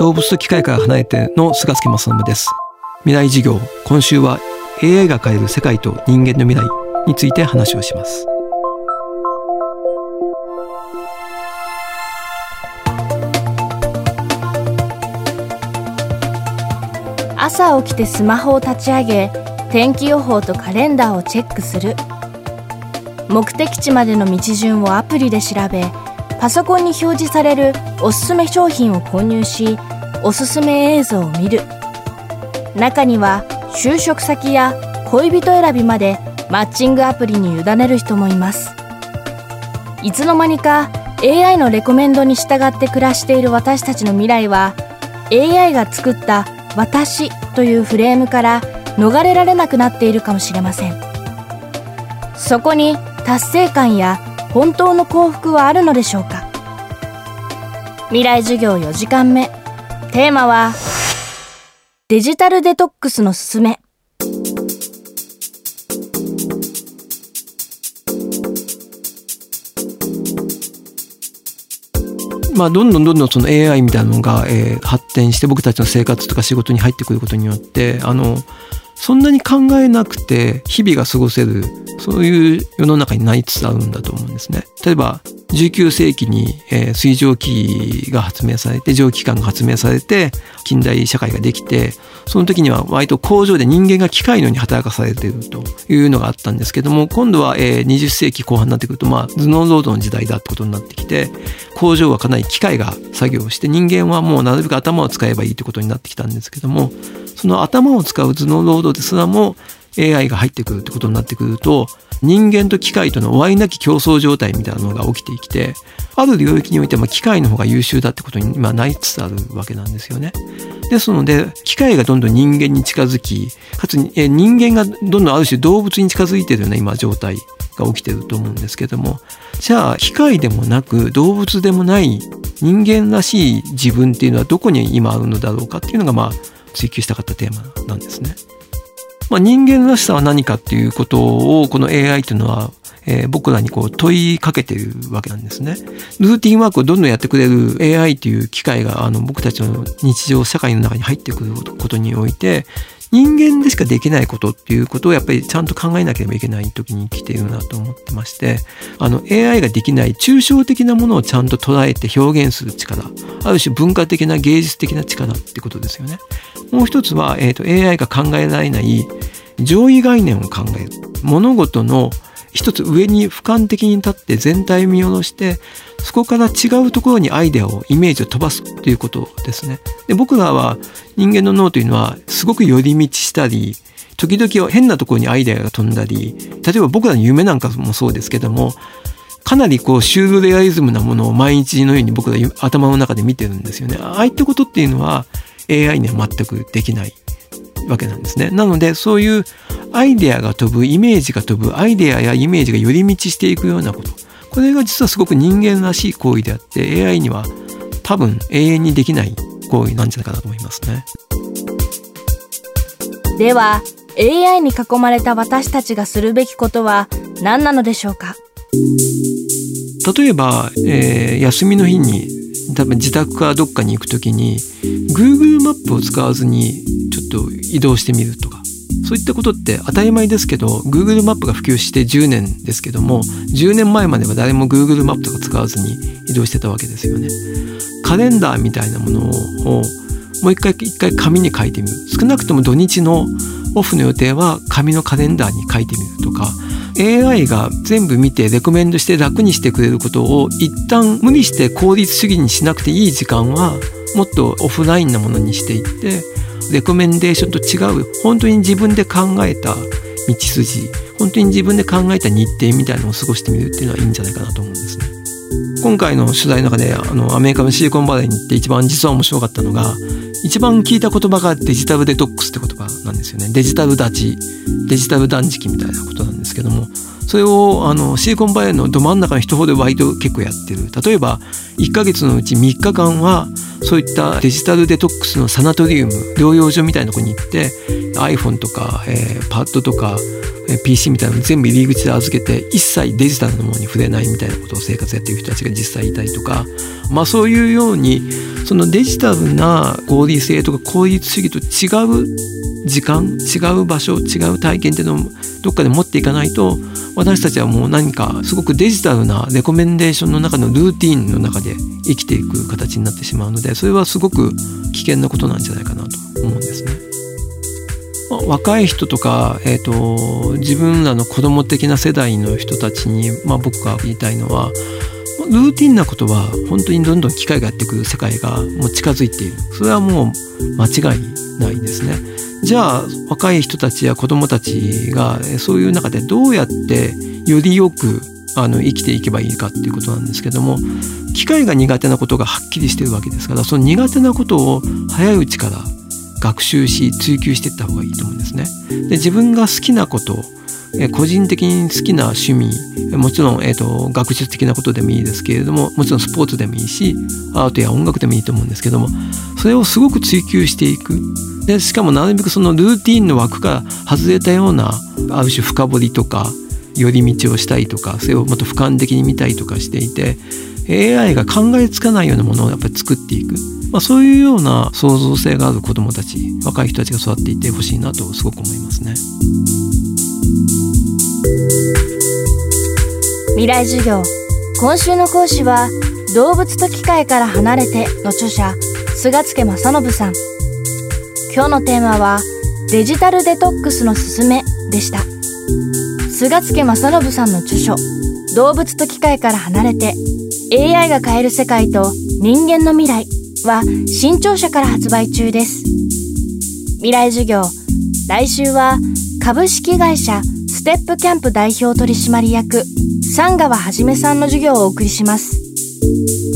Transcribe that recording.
動物と機械から離れての菅助正信です。未来授業今週は AI が変える世界と人間の未来について話をします。朝起きてスマホを立ち上げ天気予報とカレンダーをチェックする。目的地までの道順をアプリで調べパソコンに表示されるおすすめ商品を購入しおすすめ映像を見る。中には就職先や恋人選びまでマッチングアプリに委ねる人もいます。いつの間にか AI のレコメンドに従って暮らしている私たちの未来は AI が作った「私」というフレームから逃れられなくなっているかもしれません。そこに達成感や本当の幸福はあるのでしょうか？未来授業4時間目。テーマはデジタルデトックスのすすめ。まあ、どんどんどんどんその AI みたいなのが、えー、発展して僕たちの生活とか仕事に入ってくることによってあのそんなに考えなくて日々が過ごせるそういう世の中になりつつあるんだと思うんですね。例えば19世紀に、水蒸気が発明されて蒸気機関が発明されて近代社会ができてその時には割と工場で人間が機械のように働かされているというのがあったんですけども今度は、えー、20世紀後半になってくると、まあ、頭脳労働の時代だってことになってきて工場はかなり機械が作業して人間はもうなるべく頭を使えばいいってことになってきたんですけどもその頭を使う頭脳労働ですらも AI が入ってくるってことになってくると人間と機械との終わりなき競争状態みたいなのが起きてきてある領域においては機械の方が優秀だってことに今なりつつあるわけなんですよね。ですので機械がどんどん人間に近づきかつ人間がどんどんある種動物に近づいてるような今状態が起きてると思うんですけどもじゃあ機械でもなく動物でもない人間らしい自分っていうのはどこに今あるのだろうかっていうのがまあ追求したかったテーマなんですね。まあ、人間らしさは何かっていうことをこの AI というのは、えー、僕らにこう問いかけてるわけなんですね。ルーティンワークをどんどんやってくれる AI という機械があの僕たちの日常社会の中に入ってくることにおいて人間でしかできないことっていうことをやっぱりちゃんと考えなければいけない時に来ているなと思ってまして、あの AI ができない抽象的なものをちゃんと捉えて表現する力、ある種文化的な芸術的な力ってことですよね。もう一つは、えーと、AI が考えられない上位概念を考える。物事の一つ上に俯瞰的に立って全体を見下ろしてそこから違うところにアイデアをイメージを飛ばすということですね。で僕らは人間の脳というのはすごく寄り道したり時々変なところにアイデアが飛んだり例えば僕らの夢なんかもそうですけどもかなりこうシュールレアリズムなものを毎日のように僕ら頭の中で見てるんですよね。ああいったことっていうのは AI には全くできないわけなんですね。なのでそういうアイデアが飛ぶイメージが飛ぶアイデアやイメージが寄り道していくようなことこれが実はすごく人間らしい行為であって AI には多分永遠にできない行為なんじゃないかなと思いますね。では AI に囲まれた私たちがするべきことは何なのでしょうか？例えば、えー、休みの日に多分自宅からどっかに行く時に Google マップを使わずにちょっと移動してみるとかそういったことって当たり前ですけど Google マップが普及して10年ですけども10年前までは誰も Google マップとか使わずに移動してたわけですよね。カレンダーみたいなものをもう一回一回紙に書いてみる少なくとも土日のオフの予定は紙のカレンダーに書いてみるとか AI が全部見てレコメンドして楽にしてくれることを一旦無理して効率主義にしなくていい時間はもっとオフラインなものにしていってレコメンデーションと違う本当に自分で考えた道筋本当に自分で考えた日程みたいなのを過ごしてみるっていうのはいいんじゃないかなと思うんですね。今回の取材の中であのアメリカのシリコンバレーに行って一番実は面白かったのが一番聞いた言葉がデジタルデトックスって言葉なんですよね。デジタル立ちデジタル断食みたいなことなんですけどもそれをあのシリコンバレーのど真ん中の人ほど割と結構やってる。例えば1ヶ月のうち3日間はそういったデジタルデトックスのサナトリウム療養所みたいなとこに行って iPhone とか、えー、パッドとか、PC みたいなの全部入り口で預けて一切デジタルのものに触れないみたいなことを生活やってる人たちが実際いたりとか、まあ、そういうようにそのデジタルな合理性とか効率主義と違う時間違う場所違う体験っていうのをどっかで持っていかないと私たちはもう何かすごくデジタルなレコメンデーションの中のルーティンの中で生きていく形になってしまうのでそれはすごく危険なことなんじゃないかなと思うんですね。若い人とか、えーと、自分らの子供的な世代の人たちに、まあ、僕が言いたいのはルーティンなことは本当にどんどん機械がやってくる世界がもう近づいているそれはもう間違いないですね。じゃあ若い人たちや子供たちがそういう中でどうやってよりよくあの生きていけばいいかっていうことなんですけども機械が苦手なことがはっきりしてるわけですからその苦手なことを早いうちから学習し追求していった方がいいと思うんですね。で自分が好きなこと個人的に好きな趣味もちろん、えーと、学術的なことでもいいですけれどももちろんスポーツでもいいしアートや音楽でもいいと思うんですけどもそれをすごく追求していくでしかもなるべくそのルーティンの枠から外れたようなある種深掘りとか寄り道をしたいとかそれをもっと俯瞰的に見たいとかしていて AI が考えつかないようなものをやっぱり作っていく、まあ、そういうような創造性がある子どもたち若い人たちが育っていってほしいなとすごく思いますね。未来授業。今週の講師は動物と機械から離れての著者菅助正信さん。今日のテーマはデジタルデトックスのすすめでした。菅助正信さんの著書動物と機械から離れて AI が変える世界と人間の未来。は新潮社から発売中です。未来授業来週は株式会社ステップキャンプ代表取締役三川はじめさんの授業をお送りします。